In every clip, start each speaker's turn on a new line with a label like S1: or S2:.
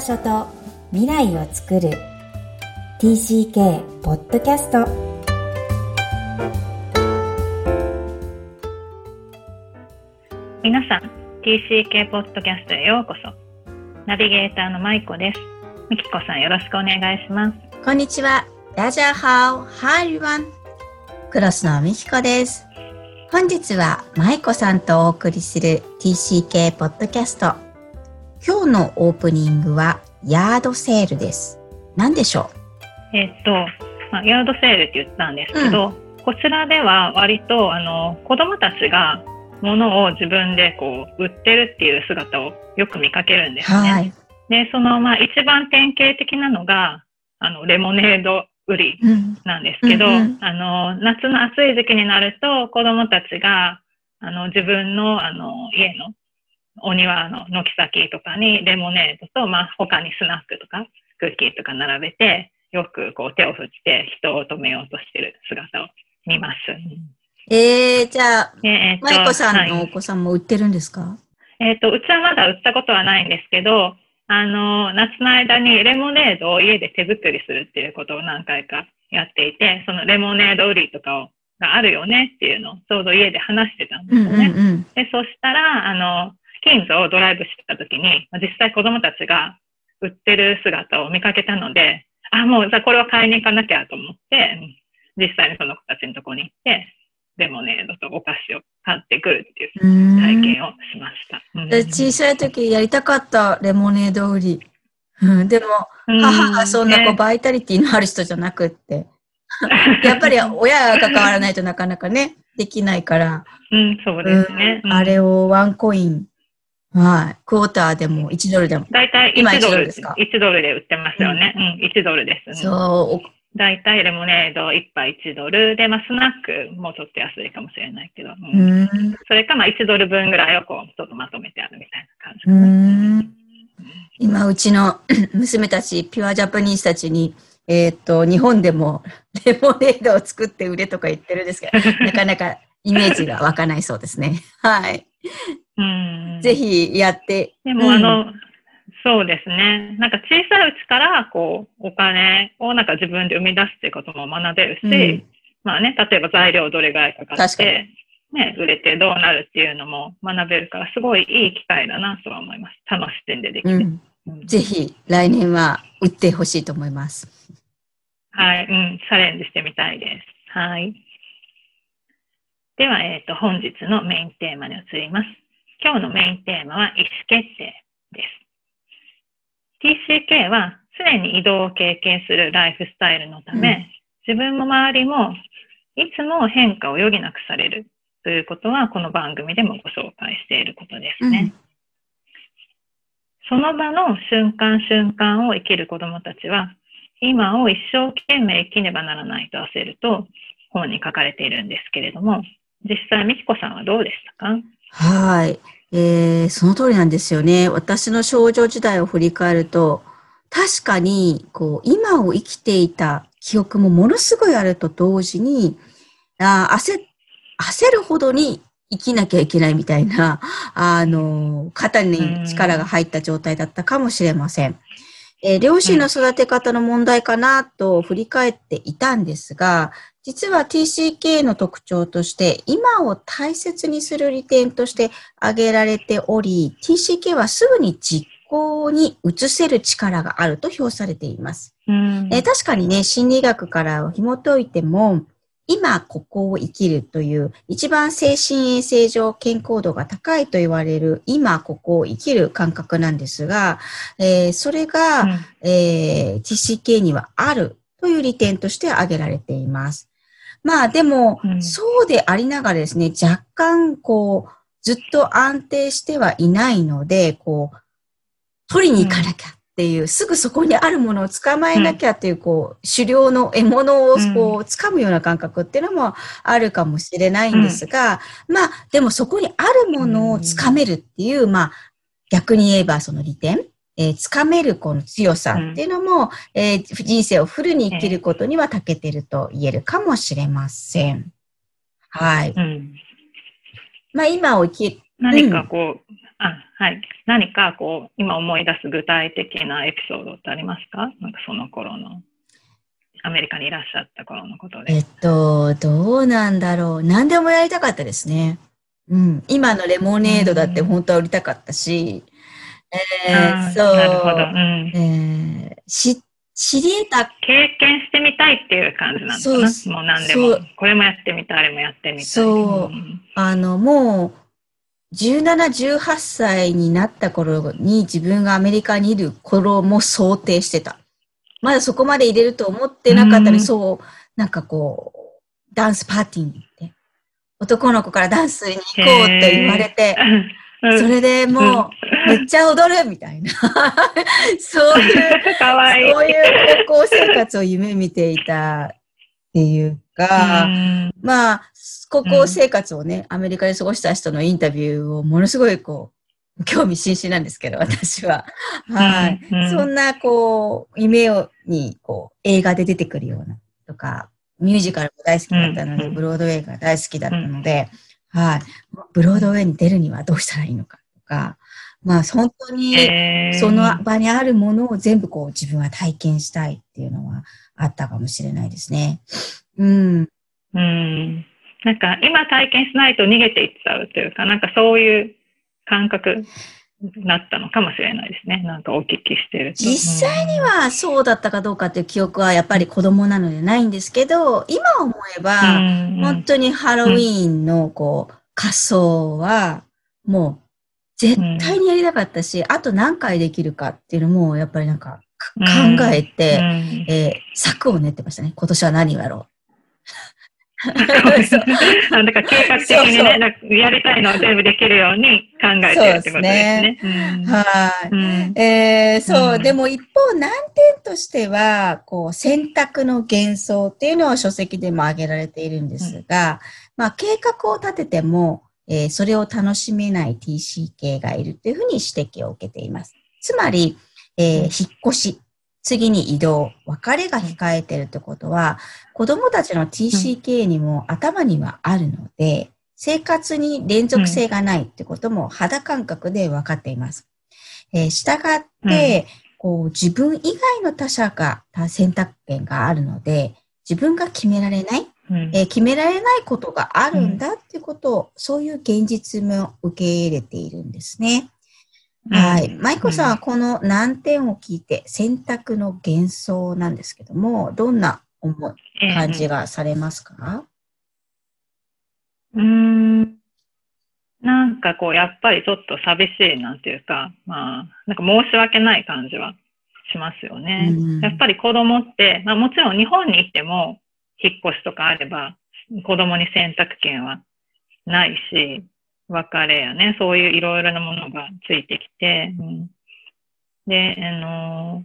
S1: 場所と未来を作る TCK ポッドキャスト
S2: 皆さん TCK ポッドキャストへようこそナビゲーターのマイコですみきこさんよろしくお願いします
S3: こんにちは。ラジャーハオ、ハイリワン。クロスのみきこです。本日はマイコさんとお送りする TCK ポッドキャスト。今日のオープニングはヤードセールです。何でしょ
S2: えっと、まあ、ヤードセールって言ったんですけど、こちらでは割とあの子供たちが物を自分でこう売ってるっていう姿をよく見かけるんで
S3: う
S2: すね。
S3: はい。
S2: で、そのまあ一番典型的なのがあのレモネード売り
S3: うん。
S2: なんですけど、
S3: うんうん
S2: あの、夏の暑い時期になると、子供たちが、あの、自分の、あの、家のお庭の軒先とかにレモネードと、まあ、他にスナックとか、クッキーとか並べて、よくこう手を振って人を止めようとしてる姿を見ます。
S3: えー、じゃあ、
S2: でえっと
S3: マイコさんの
S2: はい
S3: お子さんも売ってるんですか、
S2: えっ、と、うちはまだ売ったことはないんですけど、あの、夏の間にレモネードを家で手作りするっていうことを何回かやっていて、そのレモネード売りとかをがあるよねっていうのをちょうど家で話してたんで
S3: うんうん
S2: すよね。
S3: うん。
S2: で、そしたら、あの、近所をドライブしてた時に、まあ実際子供たちが売ってる姿を見かけたので、あ、もうじゃあこれは買いに行かなきゃと思って、実際にその子たちのとこに行って、レモネードとお菓子を買ってくるっていう体験をしました。うん
S3: で小さい時やりたかったレモネード売り。うんでも、母がそんなこう
S2: ね
S3: バイタリティのある人じゃなくって。やっぱり親が関わらないとなかなかね、できないから、
S2: うん、そうですね。
S3: うんあれをワンコイン、はい、クォーターでも1ドルでも、
S2: だいたい
S3: 今
S2: 1ド
S3: 1ドル
S2: ル
S3: ですか
S2: ？1ドルで売ってますよね。うん、1ドルですね。
S3: そう、
S2: だいたいレモネード1杯1ドルで、まあ、スナックもちょっと安いかもしれないけど、
S3: う
S2: うんそれか、まあ、1ドル分ぐらいをこう、ちょっとまとめてあるみたいな感じ
S3: うーん。今、うちの 娘たち、ピュアジャパニーズたちに、えーっと、日本でも レモネードを作って売れとか言ってるんですけど、なかなかイメージが湧かないそうですね。はい。
S2: うん。
S3: ぜ。ひやって。
S2: でも、あの、そうですね。なんか小さいうちから、こう、お金をなんか自分で生み出すっていうことも学べるし、
S3: うん
S2: まあね、例えば材料どれぐらいかかって、ね、売れてどうなるっていうのも学べるから、すごいいい機会だなとは思います。楽しんでできて。
S3: うん、
S2: うん
S3: ぜひ来年は売ってほしいと思います。
S2: はい、うん、チャレンジしてみたいです。はい。では、えっ、と、本日のメインテーマに移ります。今日のメインテーマは意思決定です。TCK は常に移動を経験するライフスタイルのため、
S3: うん
S2: 自分も周りもいつも変化を余儀なくされるということは、この番組でもご紹介していることですね。その場の瞬間瞬間を生きる子供たちは、今を一生懸命生きねばならないと焦ると本に書かれているんですけれども、実際、みきこさんはどうでしたか？
S3: はい。えー、その通りなんですよね。私の少女時代を振り返ると、確かに、こう、今を生きていた記憶もものすごいあると同時に、あ焦、焦るほどに生きなきゃいけないみたいな、あの、肩に力が入った状態だったかもしれません。えー両親の育て方の問題かなと振り返っていたんですが、実は TCK の特徴として、今を大切にする利点として挙げられており、TCK はすぐに実行に移せる力があると評されています。
S2: うん
S3: えー確かにね、心理学から紐解いても、今ここを生きるという一番精神衛生上健康度が高いと言われる今ここを生きる感覚なんですが、えーそれが、
S2: うん
S3: えー TCK にはあるという利点として挙げられています。まあでも、
S2: うん。
S3: そうでありながらですね、若干こう、ずっと安定してはいないので、こう、取りに行かなきゃっていう、すぐそこにあるものを捕まえなきゃっていう、こう、狩猟の獲物を
S2: うん。
S3: こう、掴むような感覚っていうのもあるかもしれないんですが、まあ、でもそこにあるものを掴めるっていう、まあ、逆に言えばその利点、えー、掴めるこの強さっていうのも、えー人生をフルに生きることには長けてると言えるかもしれません。はい。
S2: うん
S3: まあ今を生き、
S2: 何かこう、あ、はい。何かこう、今思い出す具体的なエピソードってありますか？なんかその頃の。アメリカにいらっしゃった頃のことで。
S3: えっと、どうなんだろう。何でもやりたかったですね。うん。今のレモネードだって本当は売りたかったし、
S2: えー、そう。なるほど。うん、
S3: えー、し、知り得た。
S2: 経験してみたいっていう感じなんですかもう何でも。これもやってみたい、あれもやってみたい。
S3: そう。うん、あの、もう、17、18歳になった頃に自分がアメリカにいる頃も想定してた。まだそこまで入れると思ってなかったのに、そう、なんかこう、ダンスパーティーに行って、男の子からダンスに行こうって言われて、それでもう、めっちゃ踊るみたいな。そういう、
S2: かわい
S3: い。そういう高校生活を夢見ていたっていうか、まあ、高校生活をね、アメリカで過ごした人のインタビューをものすごいこう、興味津々なんですけど、私は。はい。そんな、こう、夢をに、こう、映画で出てくるような、とか、ミュージカルも大好きだったので、ブロードウェイが大好きだったので、はい。ブロードウェイに出るにはどうしたらいいのかとか、まあ本当にその場にあるものを全部こう自分は体験したいっていうのはあったかもしれないですね。うん。
S2: うん。なんか今体験しないと逃げていっちゃうというか、なんかそういう感覚なったのかもしれないですね。なんかお聞きしてると。
S3: 実際にはそうだったかどうかっていう記憶はやっぱり子供なのでないんですけど、今思えば、本当にハロウィーンのこう仮装はもう絶対にやりたかったし、あと何回できるかっていうのもやっぱりなんか考えて、えー、策を練ってましたね。今年は何をやろう。
S2: なんだか計画的にね、そうそう。やりたいのを全部できるように考えてるってことですね。すね。
S3: はい、うん、えー、そう、うん、でも一方難点としては、こう、選択の幻想っていうのを書籍でも挙げられているんですが、うん、まあ、計画を立てても、えー、それを楽しめない TCK がいるというふうに指摘を受けています。つまり、えー、引っ越し、次に移動、別れが控えてるってことは、子供たちの TCK にも頭にはあるので、生活に連続性がないってことも肌感覚で分かっています。えー、従って、こう自分以外の他者が選択権があるので、自分が決められない、うん、えー、決められないことがあるんだっていうことを、そういう現実も受け入れているんですね。はい。舞子さんはこの難点を聞いて選択の幻想なんですけども、どんな思い、感じがされますか、
S2: うん、なんかこう、やっぱりちょっと寂しいなんていうか、まあ、なんか申し訳ない感じはしますよね。やっぱり子供って、まあもちろん日本に行っても引っ越しとかあれば、子供に選択権はないし、別れやね、そういういろいろなものがついてきて、うん、で、あの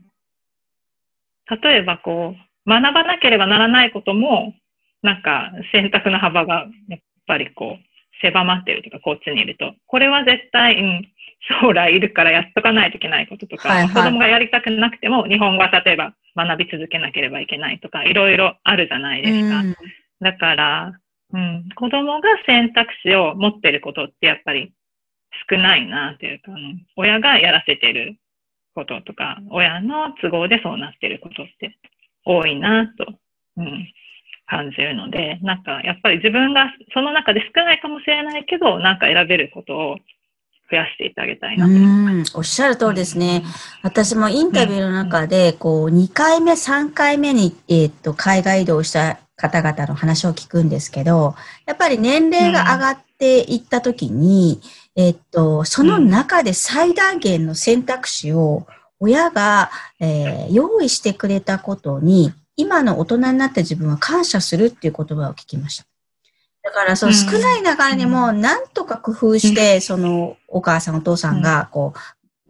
S2: ー、例えばこう、学ばなければならないことも、なんか選択の幅がやっぱりこう、狭まってるとか、こっちにいると。これは絶対、うん、将来いるからやっとかないといけないこととか、はいはい、子供がやりたくなくても、日本語は例えば学び続けなければいけないとか、いろいろあるじゃないですか。だから、うん、子供が選択肢を持ってることってやっぱり少ないなっていうか、うん、親がやらせてることとか、親の都合でそうなってることって多いなと、うん、感じるので、なんかやっぱり自分がその中で少ないかもしれないけど、なんか選べることを増やしていってあげたいな
S3: うん。おっしゃる通りですね。私もインタビューの中で、こう、2回目、3回目に、えっ、と、海外移動した方々の話を聞くんですけど、やっぱり年齢が上がっていったときに、うん、えっと、その中で最大限の選択肢を親が、えー、用意してくれたことに、今の大人になった自分は感謝するっていう言葉を聞きました。だから、その少ない中にも、なんとか工夫して、そのお母さんお父さんが、こう、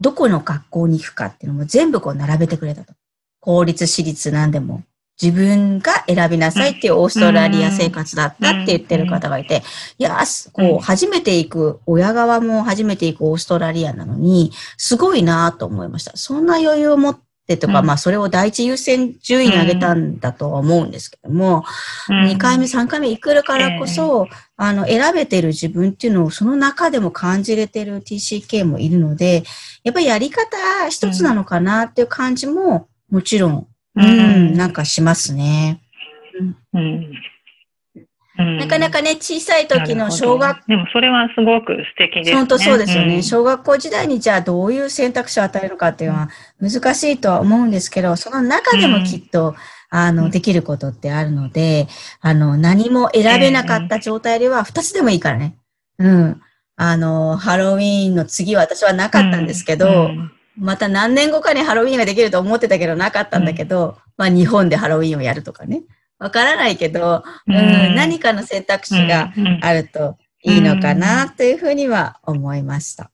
S3: どこの学校に行くかっていうのも全部こう並べてくれたと。公立、私立なんでも。自分が選びなさいっていうオーストラリア生活だったって言ってる方がいて、いや、こう、初めて行く、親側も初めて行くオーストラリアなのに、すごいなと思いました。そんな余裕を持ってとか、うん、まあそれを第一優先順位に上げたんだとは思うんですけども、うん、2回目、3回目行くるからこそ、えー、あの、選べてる自分っていうのをその中でも感じれてる TCK もいるので、やっぱりやり方一つなのかなっていう感じももちろん、うん、うん、なんかしますね。うん。なかなかね、小さい時の小学、
S2: でもそれはすごく素敵ですね。
S3: 本当そうですよね、うん、小学校時代にじゃあどういう選択肢を与えるかっていうのは難しいとは思うんですけど、その中でもきっと、うん、あの、できることってあるので、あの、何も選べなかった状態では二つでもいいからね。うん。あの、ハロウィーンの次は私はなかったんですけど、うんまた何年後かにハロウィーンができると思ってたけどなかったんだけど、まあ日本でハロウィーンをやるとかね。わからないけど、うん、何かの選択肢があるといいのかなというふうには思いました。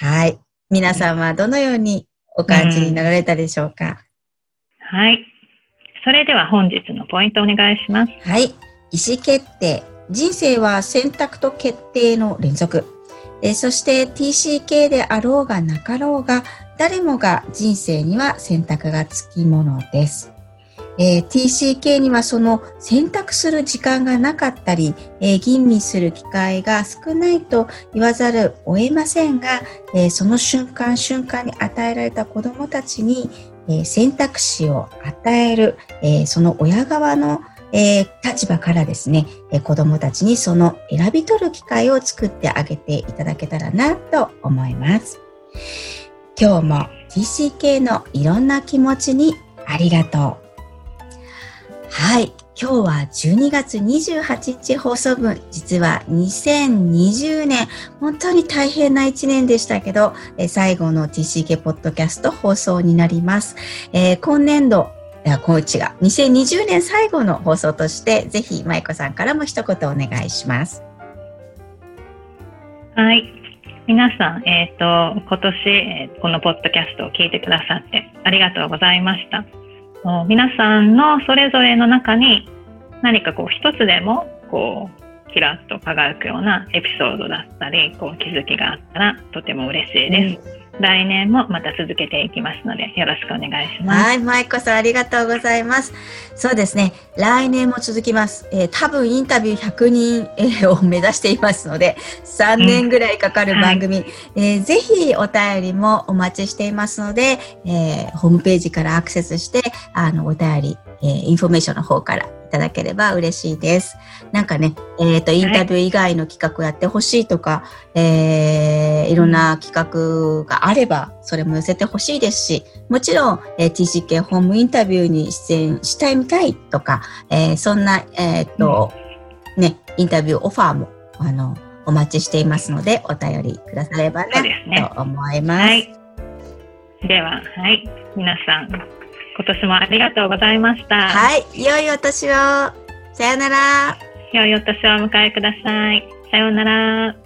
S3: はい。皆さんはどのようにお感じになられたでしょうか、
S2: はい。それでは本日のポイントお願いします。
S3: はい。意思決定。人生は選択と決定の連続。えそして TCK であろうがなかろうが、誰もが人生には選択がつきものです。えー、TCK にはその選択する時間がなかったり、えー、吟味する機会が少ないと言わざるを得ませんが、えー、その瞬間瞬間に与えられた子供たちに、え選択肢を与える、えその親側の、え立場からですね、え子供たちにその選び取る機会を作ってあげていただけたらなと思います。今日も TCK のいろんな気持ちにありがとう。はい。今日は12月28日放送分、実は2020年、本当に大変な1年でしたけど、え最後の TCK ポッドキャスト放送になります。えー、今年度、コーチが2020年最後の放送として、ぜひ舞子さんからも一言お願いします。
S2: はい。皆さん、えっ、ー、と、今年、このポッドキャストを聞いてくださってありがとうございました。皆さんのそれぞれの中に何かこう一つでもこうキラッと輝くようなエピソードだったりこう気づきがあったらとても嬉しいです。うん来年もまた続けていきますので、よろしくお願いします。
S3: はい、舞子さんありがとうございます。そうですね、来年も続きます。えー、多分インタビュー100人、えー、を目指していますので、3年ぐらいかかる番組、うんはい、えー、ぜひお便りもお待ちしていますので、えー、ホームページからアクセスして、あの、お便り、えー、インフォメーションの方からただければ嬉しいです。なんかね、えっ、ー、と、インタビュー以外の企画をやってほしいとか、はい、えー、いろんな企画があれば、それも寄せてほしいですし、もちろん、えー、TCK ホームインタビューに出演したいみたいとか、えー、そんな、えっ、ー、と、うん、ね、インタビューオファーも、あの、お待ちしていますので、お便りくださればな、ね、と思います。はい。
S2: では、はい。皆さん、今年もありがとうございました。
S3: はい。良いお年を。さよなら。
S2: 良いお年をお迎えください。さようなら。